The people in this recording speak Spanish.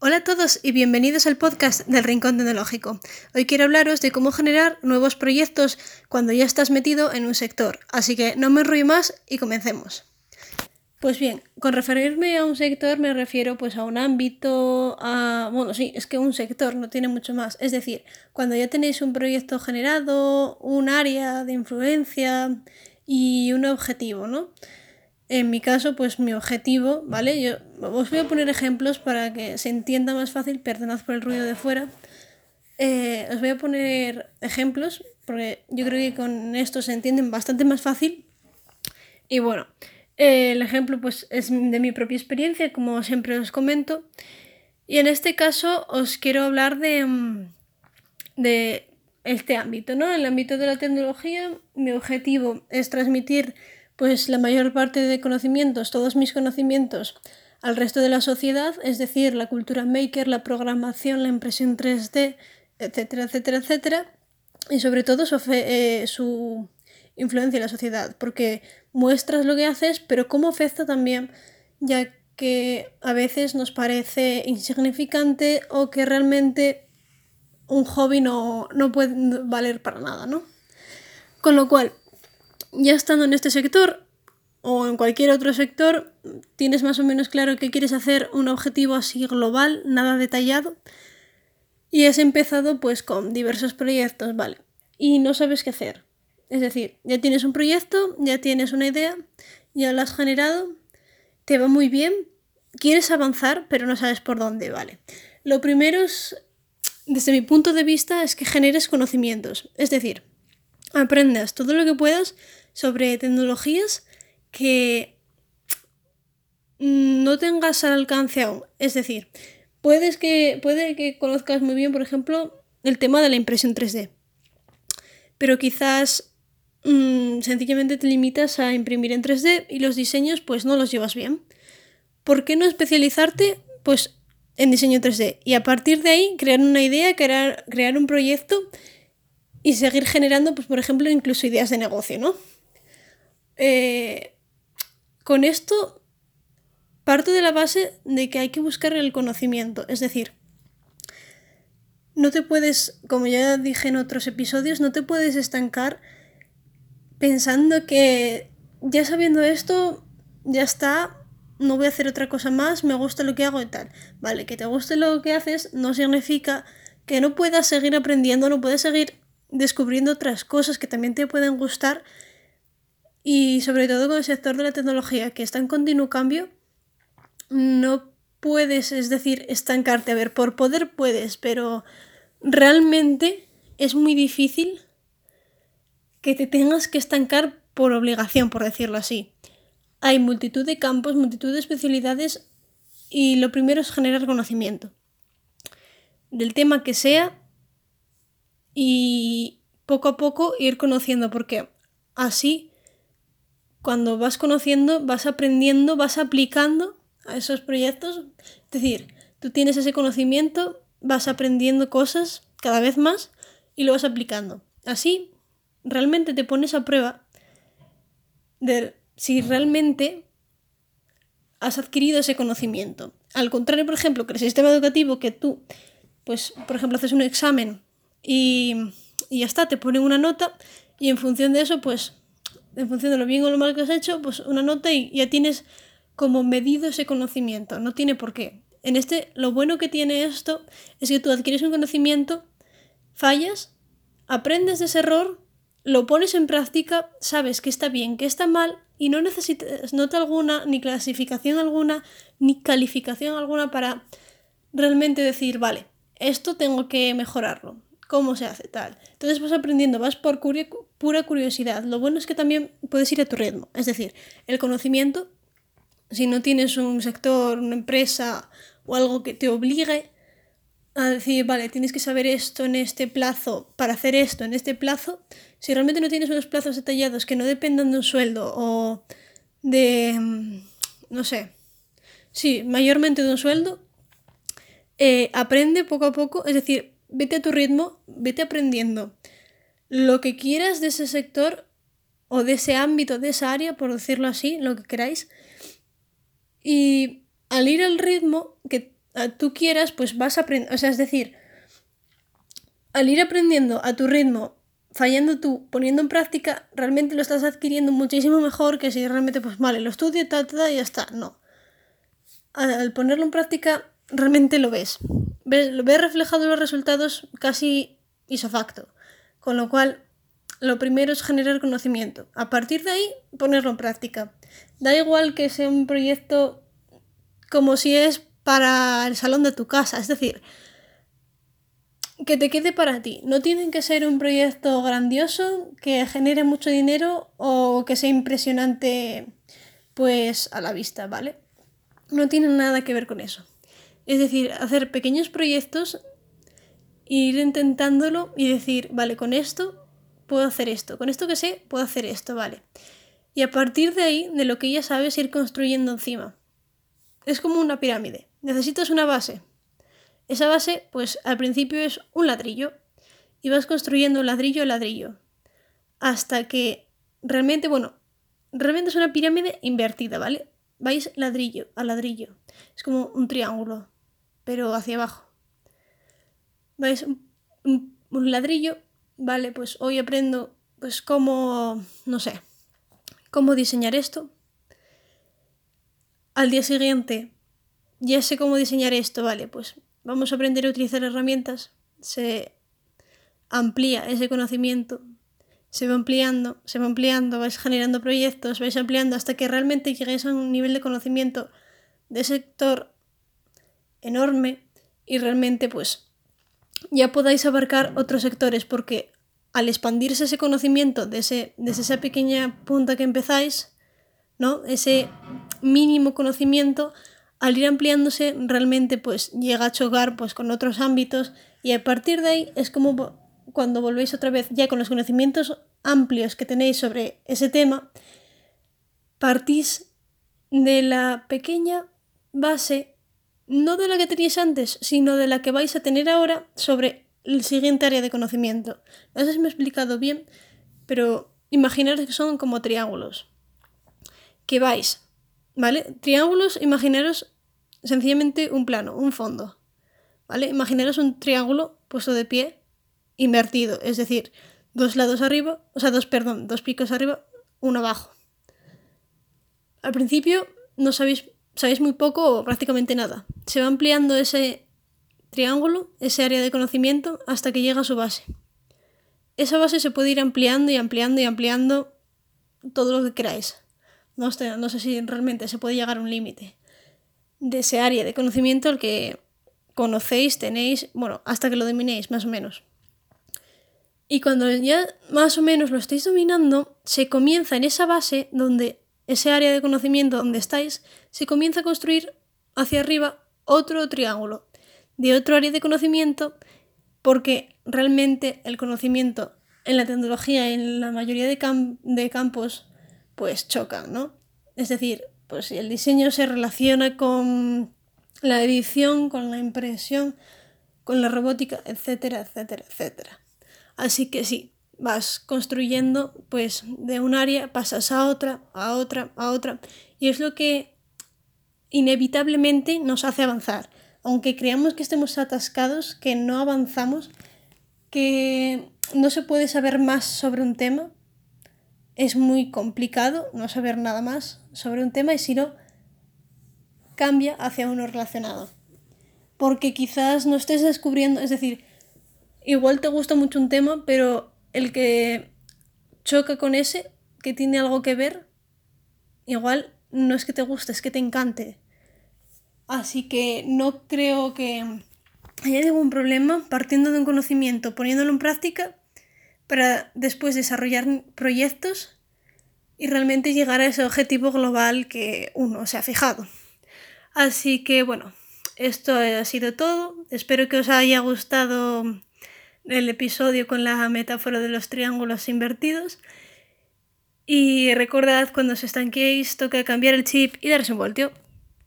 Hola a todos y bienvenidos al podcast del Rincón Tecnológico. Hoy quiero hablaros de cómo generar nuevos proyectos cuando ya estás metido en un sector, así que no me enrollo más y comencemos. Pues bien, con referirme a un sector me refiero pues a un ámbito, a... bueno, sí, es que un sector no tiene mucho más. Es decir, cuando ya tenéis un proyecto generado, un área de influencia y un objetivo, ¿no? En mi caso, pues mi objetivo, ¿vale? Yo os voy a poner ejemplos para que se entienda más fácil, perdonad por el ruido de fuera. Eh, os voy a poner ejemplos, porque yo creo que con esto se entienden bastante más fácil. Y bueno, el ejemplo pues es de mi propia experiencia, como siempre os comento. Y en este caso os quiero hablar de, mm, de este ámbito, ¿no? El ámbito de la tecnología, mi objetivo es transmitir pues la mayor parte de conocimientos, todos mis conocimientos al resto de la sociedad, es decir, la cultura maker, la programación, la impresión 3D, etcétera, etcétera, etcétera, y sobre todo su, eh, su influencia en la sociedad, porque muestras lo que haces, pero cómo afecta también, ya que a veces nos parece insignificante o que realmente un hobby no, no puede valer para nada, ¿no? Con lo cual, ya estando en este sector o en cualquier otro sector, tienes más o menos claro que quieres hacer un objetivo así global, nada detallado, y has empezado pues con diversos proyectos, ¿vale? Y no sabes qué hacer. Es decir, ya tienes un proyecto, ya tienes una idea, ya lo has generado, te va muy bien, quieres avanzar, pero no sabes por dónde, ¿vale? Lo primero es, desde mi punto de vista, es que generes conocimientos. Es decir, aprendas todo lo que puedas sobre tecnologías que no tengas al alcance aún. Es decir, puedes que, puede que conozcas muy bien, por ejemplo, el tema de la impresión 3D. Pero quizás Mm, sencillamente te limitas a imprimir en 3D y los diseños pues no los llevas bien. ¿Por qué no especializarte pues en diseño 3D? Y a partir de ahí crear una idea, crear, crear un proyecto y seguir generando pues por ejemplo incluso ideas de negocio, ¿no? Eh, con esto parto de la base de que hay que buscar el conocimiento, es decir, no te puedes, como ya dije en otros episodios, no te puedes estancar pensando que ya sabiendo esto, ya está, no voy a hacer otra cosa más, me gusta lo que hago y tal. Vale, que te guste lo que haces no significa que no puedas seguir aprendiendo, no puedes seguir descubriendo otras cosas que también te pueden gustar y sobre todo con el sector de la tecnología que está en continuo cambio, no puedes, es decir, estancarte. A ver, por poder puedes, pero realmente es muy difícil que te tengas que estancar por obligación, por decirlo así. Hay multitud de campos, multitud de especialidades y lo primero es generar conocimiento del tema que sea y poco a poco ir conociendo porque así cuando vas conociendo vas aprendiendo, vas aplicando a esos proyectos. Es decir, tú tienes ese conocimiento, vas aprendiendo cosas cada vez más y lo vas aplicando. Así realmente te pones a prueba de si realmente has adquirido ese conocimiento. Al contrario, por ejemplo, que el sistema educativo que tú, pues, por ejemplo, haces un examen y, y ya está, te ponen una nota y en función de eso, pues, en función de lo bien o lo mal que has hecho, pues una nota y ya tienes como medido ese conocimiento. No tiene por qué. En este, lo bueno que tiene esto es que tú adquieres un conocimiento, fallas, aprendes de ese error lo pones en práctica, sabes que está bien, que está mal y no necesitas nota alguna, ni clasificación alguna, ni calificación alguna para realmente decir, vale, esto tengo que mejorarlo. ¿Cómo se hace tal? Entonces vas aprendiendo, vas por pura curiosidad. Lo bueno es que también puedes ir a tu ritmo. Es decir, el conocimiento, si no tienes un sector, una empresa o algo que te obligue a decir, vale, tienes que saber esto en este plazo para hacer esto en este plazo, si realmente no tienes unos plazos detallados que no dependan de un sueldo o de, mm, no sé, sí, mayormente de un sueldo, eh, aprende poco a poco, es decir, vete a tu ritmo, vete aprendiendo lo que quieras de ese sector o de ese ámbito, de esa área, por decirlo así, lo que queráis. Y al ir al ritmo que tú quieras, pues vas a aprender, o sea, es decir, al ir aprendiendo a tu ritmo, fallando tú, poniendo en práctica, realmente lo estás adquiriendo muchísimo mejor que si realmente, pues vale, lo estudio, tal, tal, y ya está. No. Al ponerlo en práctica, realmente lo ves. Ves, ves reflejado los resultados casi isofacto. Con lo cual, lo primero es generar conocimiento. A partir de ahí, ponerlo en práctica. Da igual que sea un proyecto como si es para el salón de tu casa, es decir, que te quede para ti. No tiene que ser un proyecto grandioso que genere mucho dinero o que sea impresionante pues a la vista, ¿vale? No tiene nada que ver con eso. Es decir, hacer pequeños proyectos, ir intentándolo y decir, vale, con esto puedo hacer esto, con esto que sé puedo hacer esto, vale. Y a partir de ahí, de lo que ya sabes, ir construyendo encima. Es como una pirámide. Necesitas una base. Esa base, pues al principio es un ladrillo. Y vas construyendo ladrillo a ladrillo. Hasta que realmente, bueno, realmente es una pirámide invertida, ¿vale? Vais ladrillo a ladrillo. Es como un triángulo, pero hacia abajo. Vais un, un ladrillo vale, pues hoy aprendo pues cómo, no sé, cómo diseñar esto. Al día siguiente ya sé cómo diseñar esto, vale, pues vamos a aprender a utilizar herramientas. Se amplía ese conocimiento, se va ampliando, se va ampliando, vais generando proyectos, vais ampliando hasta que realmente lleguéis a un nivel de conocimiento de sector enorme y realmente pues ya podáis abarcar otros sectores, porque al expandirse ese conocimiento desde, esa pequeña punta que empezáis, ¿no? Ese mínimo conocimiento, al ir ampliándose, realmente pues llega a chocar pues con otros ámbitos y a partir de ahí es como cuando volvéis otra vez ya con los conocimientos amplios que tenéis sobre ese tema, partís de la pequeña base no de la que teníais antes, sino de la que vais a tener ahora sobre el siguiente área de conocimiento. No sé si me he explicado bien, pero imaginaros que son como triángulos. Que vais, ¿vale? Triángulos, imaginaros sencillamente un plano, un fondo. ¿Vale? Imaginaros un triángulo puesto de pie, invertido, es decir, dos lados arriba, o sea, dos, perdón, dos picos arriba, uno abajo. Al principio no sabéis sabéis muy poco o prácticamente nada. Se va ampliando ese triángulo, ese área de conocimiento, hasta que llega a su base. Esa base se puede ir ampliando y ampliando y ampliando todo lo que queráis. No sé, no sé si realmente se puede llegar a un límite de ese área de conocimiento al que conocéis, tenéis, bueno, hasta que lo dominéis, más o menos. Y cuando ya más o menos lo estáis dominando, se comienza en esa base donde ese área de conocimiento donde estáis, se comienza a construir hacia arriba otro triángulo de otro área de conocimiento porque realmente el conocimiento en la tecnología en la mayoría de, de campos pues chocan, ¿no? Es decir, pues si el diseño se relaciona con la edición, con la impresión, con la robótica, etcétera, etcétera, etcétera. Así que sí, vas construyendo, pues de un área pasas a otra, a otra, a otra, y es lo que inevitablemente nos hace avanzar. Aunque creamos que estemos atascados, que no avanzamos, que no se puede saber más sobre un tema, es muy complicado no saber nada más sobre un tema y si no, cambia hacia uno relacionado. Porque quizás no estés descubriendo, es decir, igual te gusta mucho un tema, pero el que choca con ese, que tiene algo que ver, igual no es que te guste, es que te encante. Así que no creo que haya ningún problema partiendo de un conocimiento, poniéndolo en práctica para después desarrollar proyectos y realmente llegar a ese objetivo global que uno se ha fijado. Así que bueno, esto ha sido todo. Espero que os haya gustado el episodio con la metáfora de los triángulos invertidos. Y recordad, cuando os estanquéis, toca cambiar el chip y darse un voltio.